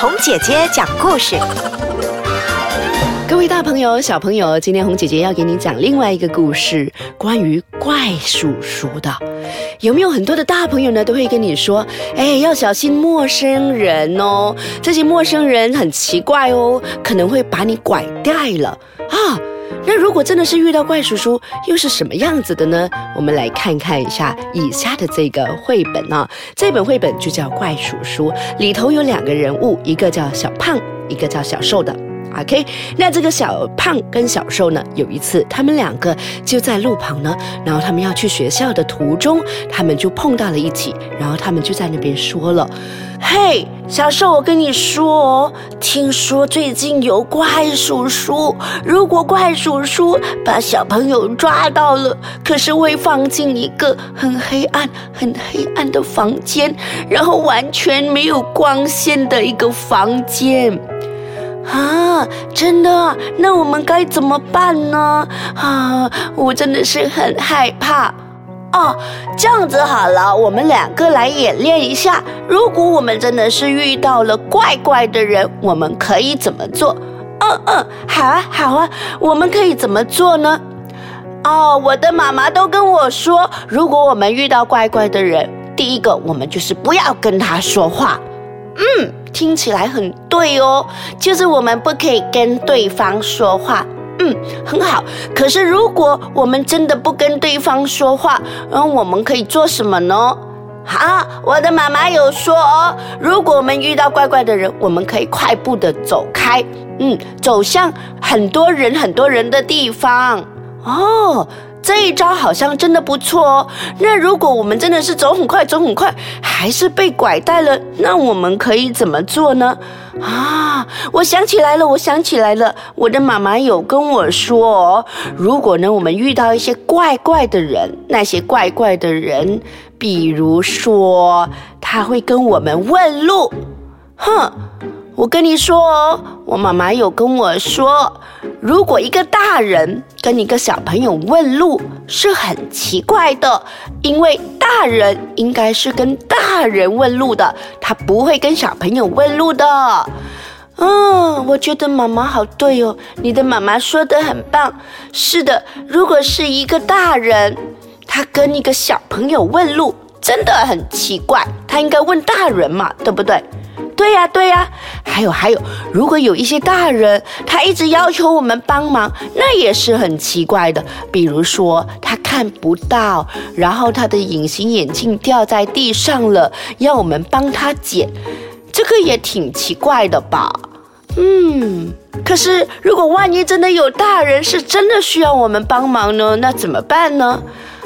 红姐姐讲故事。各位大朋友、小朋友，今天红姐姐要给你讲另外一个故事，关于怪叔叔的。有没有很多的大朋友呢，都会跟你说，哎，要小心陌生人哦，这些陌生人很奇怪哦，可能会把你拐带了啊。那如果真的是遇到怪叔叔，又是什么样子的呢？我们来看看一下以下的这个绘本啊，这本绘本就叫《怪叔叔》，里头有两个人物，一个叫小胖，一个叫小瘦的。OK，那这个小胖跟小瘦呢，有一次他们两个就在路旁呢，然后他们要去学校的途中，他们就碰到了一起，然后他们就在那边说了：“嘿，小瘦，我跟你说哦，听说最近有怪叔叔，如果怪叔叔把小朋友抓到了，可是会放进一个很黑暗、很黑暗的房间，然后完全没有光线的一个房间。”啊，真的？那我们该怎么办呢？啊，我真的是很害怕。哦，这样子好了，我们两个来演练一下。如果我们真的是遇到了怪怪的人，我们可以怎么做？嗯嗯，好啊好啊，我们可以怎么做呢？哦，我的妈妈都跟我说，如果我们遇到怪怪的人，第一个我们就是不要跟他说话。嗯。听起来很对哦，就是我们不可以跟对方说话。嗯，很好。可是如果我们真的不跟对方说话，嗯，我们可以做什么呢？好，我的妈妈有说哦，如果我们遇到怪怪的人，我们可以快步的走开，嗯，走向很多人很多人的地方。哦。这一招好像真的不错哦。那如果我们真的是走很快，走很快，还是被拐带了，那我们可以怎么做呢？啊，我想起来了，我想起来了，我的妈妈有跟我说，如果呢我们遇到一些怪怪的人，那些怪怪的人，比如说他会跟我们问路，哼。我跟你说哦，我妈妈有跟我说，如果一个大人跟一个小朋友问路是很奇怪的，因为大人应该是跟大人问路的，他不会跟小朋友问路的。嗯，我觉得妈妈好对哦，你的妈妈说的很棒。是的，如果是一个大人，他跟一个小朋友问路，真的很奇怪，他应该问大人嘛，对不对？对呀，对呀，还有还有，如果有一些大人他一直要求我们帮忙，那也是很奇怪的。比如说他看不到，然后他的隐形眼镜掉在地上了，要我们帮他捡，这个也挺奇怪的吧？嗯，可是如果万一真的有大人是真的需要我们帮忙呢，那怎么办呢？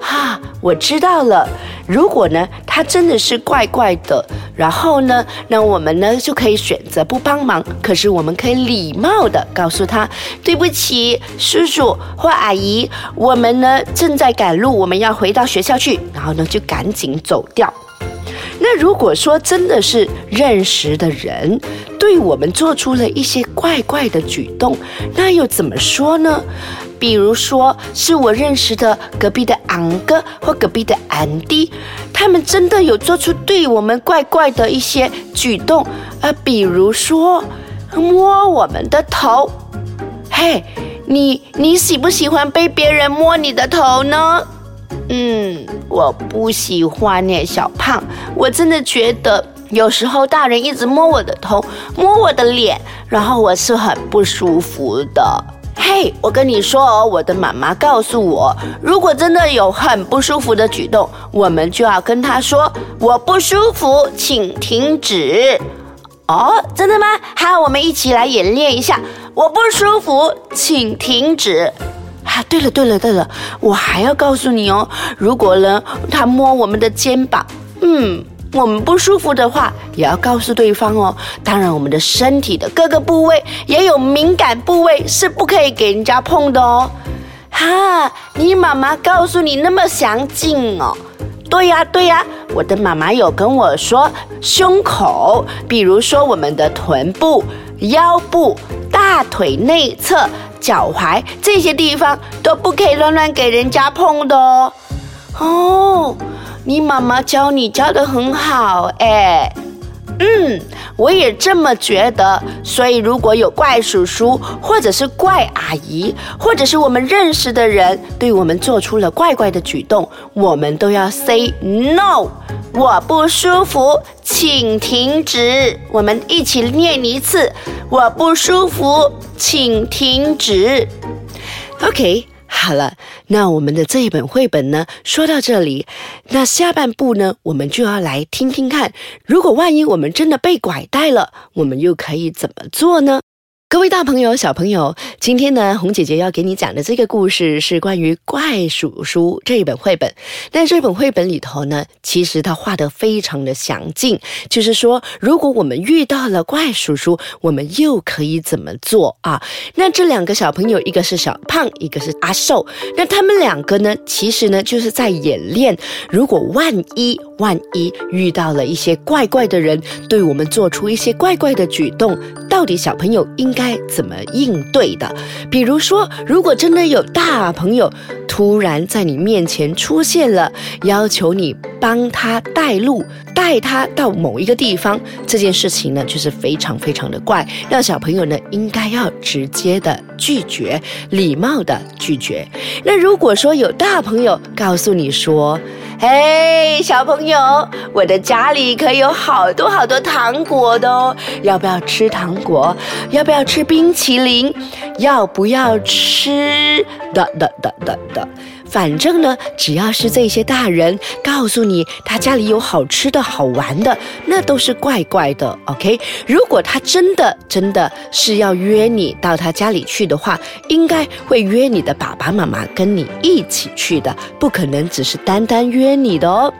哈，我知道了。如果呢，他真的是怪怪的，然后呢，那我们呢就可以选择不帮忙。可是我们可以礼貌的告诉他，对不起，叔叔或阿姨，我们呢正在赶路，我们要回到学校去，然后呢就赶紧走掉。那如果说真的是认识的人，对我们做出了一些怪怪的举动，那又怎么说呢？比如说是我认识的隔壁的昂哥或隔壁的安迪，他们真的有做出对我们怪怪的一些举动，呃，比如说摸我们的头。嘿，你你喜不喜欢被别人摸你的头呢？嗯，我不喜欢呢，小胖。我真的觉得有时候大人一直摸我的头，摸我的脸，然后我是很不舒服的。嘿，我跟你说哦，我的妈妈告诉我，如果真的有很不舒服的举动，我们就要跟他说：“我不舒服，请停止。”哦，真的吗？好，我们一起来演练一下：“我不舒服，请停止。”对了对了对了，我还要告诉你哦，如果呢他摸我们的肩膀，嗯，我们不舒服的话，也要告诉对方哦。当然，我们的身体的各个部位也有敏感部位，是不可以给人家碰的哦。哈，你妈妈告诉你那么详尽哦？对呀对呀，我的妈妈有跟我说，胸口，比如说我们的臀部、腰部、大腿内侧。脚踝这些地方都不可以乱乱给人家碰的哦。哦，你妈妈教你教的很好哎。嗯，我也这么觉得。所以如果有怪叔叔，或者是怪阿姨，或者是我们认识的人对我们做出了怪怪的举动，我们都要 say no，我不舒服，请停止。我们一起念一次，我不舒服，请停止。OK。好了，那我们的这一本绘本呢，说到这里，那下半部呢，我们就要来听听看，如果万一我们真的被拐带了，我们又可以怎么做呢？各位大朋友、小朋友，今天呢，红姐姐要给你讲的这个故事是关于怪叔叔这一本绘本。那这本绘本里头呢，其实它画的非常的详尽，就是说，如果我们遇到了怪叔叔，我们又可以怎么做啊？那这两个小朋友，一个是小胖，一个是阿寿，那他们两个呢，其实呢，就是在演练，如果万一万一遇到了一些怪怪的人，对我们做出一些怪怪的举动，到底小朋友应。该怎么应对的？比如说，如果真的有大朋友突然在你面前出现了，要求你帮他带路，带他到某一个地方，这件事情呢，就是非常非常的怪，让小朋友呢应该要直接的拒绝，礼貌的拒绝。那如果说有大朋友告诉你说，嘿，小朋友，我的家里可有好多好多糖果的哦，要不要吃糖果？要不要吃冰淇淋？要不要吃的的的的的？反正呢，只要是这些大人告诉你他家里有好吃的好玩的，那都是怪怪的。OK，如果他真的真的是要约你到他家里去的话，应该会约你的爸爸妈妈跟你一起去的，不可能只是单单约你的哦。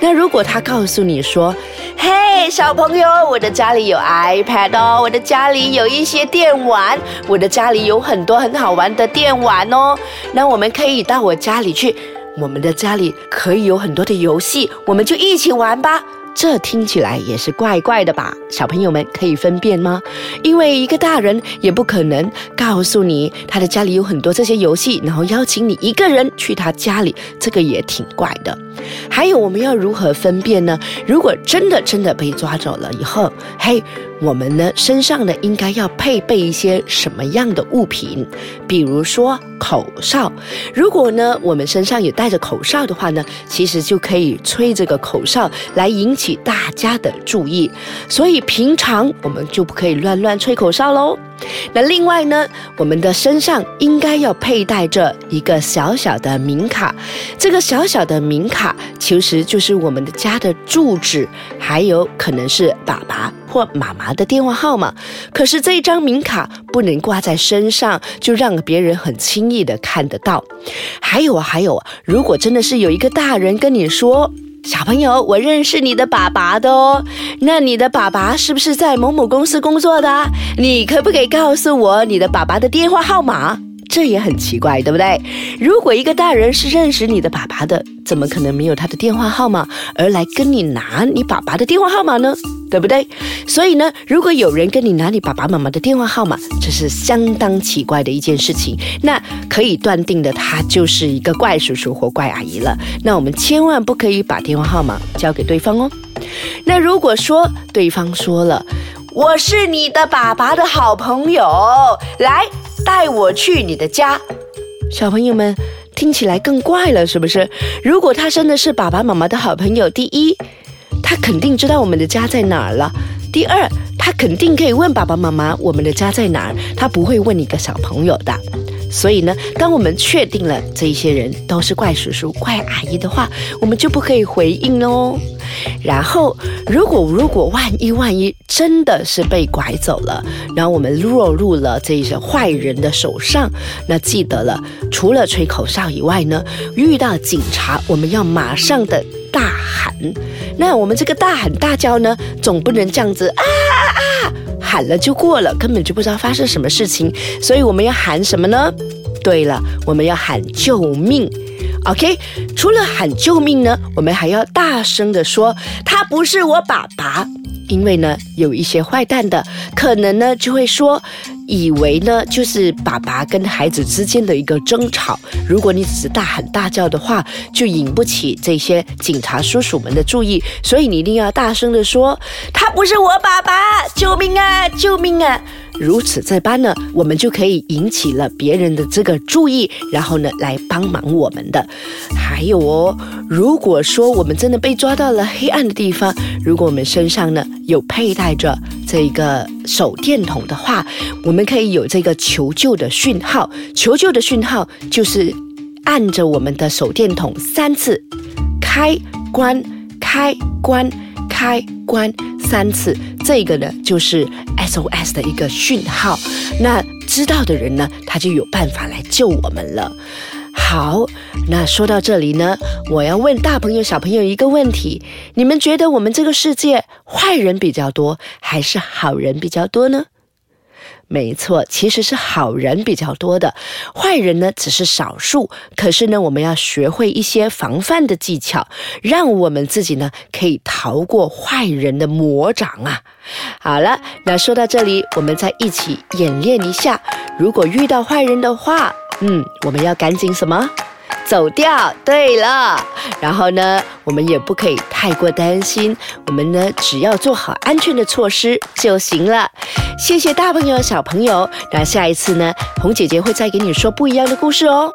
那如果他告诉你说：“嘿，小朋友，我的家里有 iPad 哦，我的家里有一些电玩，我的家里有很多很好玩的电玩哦，那我们可以到我家。”家里去，我们的家里可以有很多的游戏，我们就一起玩吧。这听起来也是怪怪的吧？小朋友们可以分辨吗？因为一个大人也不可能告诉你他的家里有很多这些游戏，然后邀请你一个人去他家里，这个也挺怪的。还有，我们要如何分辨呢？如果真的真的被抓走了以后，嘿。我们呢身上呢应该要配备一些什么样的物品？比如说口哨。如果呢我们身上有带着口哨的话呢，其实就可以吹这个口哨来引起起大家的注意。所以平常我们就不可以乱乱吹口哨喽。那另外呢，我们的身上应该要佩戴着一个小小的名卡。这个小小的名卡其实就是我们的家的住址，还有可能是爸爸或妈妈。的电话号码，可是这一张名卡不能挂在身上，就让别人很轻易的看得到。还有啊，还有，如果真的是有一个大人跟你说：“小朋友，我认识你的爸爸的哦，那你的爸爸是不是在某某公司工作的？你可不可以告诉我你的爸爸的电话号码？”这也很奇怪，对不对？如果一个大人是认识你的爸爸的，怎么可能没有他的电话号码而来跟你拿你爸爸的电话号码呢？对不对？所以呢，如果有人跟你拿你爸爸妈妈的电话号码，这是相当奇怪的一件事情。那可以断定的，他就是一个怪叔叔或怪阿姨了。那我们千万不可以把电话号码交给对方哦。那如果说对方说了，我是你的爸爸的好朋友，来。带我去你的家，小朋友们听起来更怪了，是不是？如果他真的是爸爸妈妈的好朋友，第一，他肯定知道我们的家在哪儿了；第二，他肯定可以问爸爸妈妈我们的家在哪儿，他不会问你个小朋友的。所以呢，当我们确定了这一些人都是怪叔叔、怪阿姨的话，我们就不可以回应喽。然后，如果如果万一万一真的是被拐走了，然后我们落入了这些坏人的手上，那记得了，除了吹口哨以外呢，遇到警察我们要马上的大喊。那我们这个大喊大叫呢，总不能这样子啊！喊了就过了，根本就不知道发生什么事情，所以我们要喊什么呢？对了，我们要喊救命。OK，除了喊救命呢，我们还要大声的说：“他不是我爸爸。”因为呢，有一些坏蛋的可能呢就会说。以为呢，就是爸爸跟孩子之间的一个争吵。如果你只是大喊大叫的话，就引不起这些警察叔叔们的注意。所以你一定要大声地说：“他不是我爸爸，救命啊，救命啊！”如此这般呢，我们就可以引起了别人的这个注意，然后呢来帮忙我们的。还有哦，如果说我们真的被抓到了黑暗的地方，如果我们身上呢有佩戴着这个手电筒的话，我们可以有这个求救的讯号。求救的讯号就是按着我们的手电筒三次，开关开关开关三次，这个呢就是 SOS 的一个讯号。那知道的人呢，他就有办法来救我们了。好，那说到这里呢，我要问大朋友小朋友一个问题：你们觉得我们这个世界坏人比较多，还是好人比较多呢？没错，其实是好人比较多的，坏人呢只是少数。可是呢，我们要学会一些防范的技巧，让我们自己呢可以逃过坏人的魔掌啊！好了，那说到这里，我们再一起演练一下，如果遇到坏人的话，嗯，我们要赶紧什么？走掉。对了，然后呢，我们也不可以太过担心，我们呢只要做好安全的措施就行了。谢谢大朋友小朋友，那下一次呢，红姐姐会再给你说不一样的故事哦。